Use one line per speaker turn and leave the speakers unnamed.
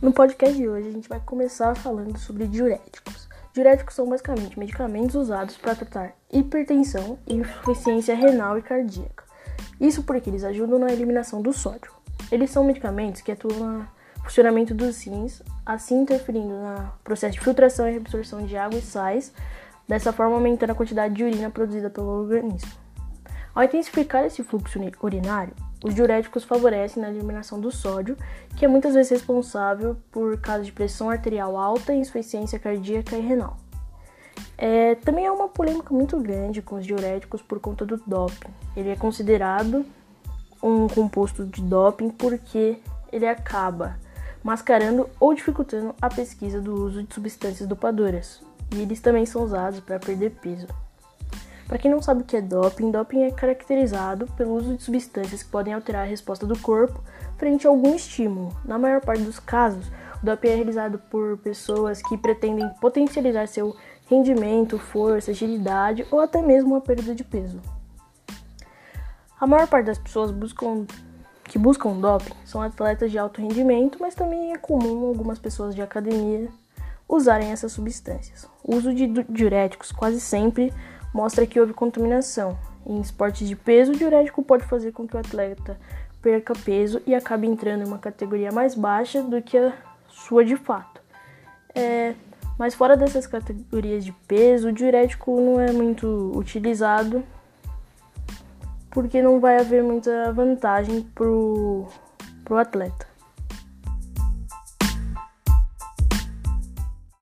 No podcast de hoje a gente vai começar falando sobre diuréticos. Diuréticos são basicamente medicamentos usados para tratar hipertensão e insuficiência renal e cardíaca. Isso porque eles ajudam na eliminação do sódio. Eles são medicamentos que atuam no funcionamento dos rins, assim interferindo no processo de filtração e absorção de água e sais, dessa forma aumentando a quantidade de urina produzida pelo organismo. Ao intensificar esse fluxo urinário, os diuréticos favorecem na eliminação do sódio, que é muitas vezes responsável por casos de pressão arterial alta, insuficiência cardíaca e renal. É, também há uma polêmica muito grande com os diuréticos por conta do doping. Ele é considerado um composto de doping porque ele acaba mascarando ou dificultando a pesquisa do uso de substâncias dopadoras. E eles também são usados para perder peso. Para quem não sabe o que é doping, doping é caracterizado pelo uso de substâncias que podem alterar a resposta do corpo frente a algum estímulo. Na maior parte dos casos, o doping é realizado por pessoas que pretendem potencializar seu rendimento, força, agilidade ou até mesmo a perda de peso. A maior parte das pessoas buscam, que buscam doping são atletas de alto rendimento, mas também é comum algumas pessoas de academia usarem essas substâncias. O uso de diuréticos quase sempre mostra que houve contaminação. Em esportes de peso, o diurético pode fazer com que o atleta perca peso e acabe entrando em uma categoria mais baixa do que a sua de fato. É, mas fora dessas categorias de peso, o diurético não é muito utilizado porque não vai haver muita vantagem pro, pro atleta.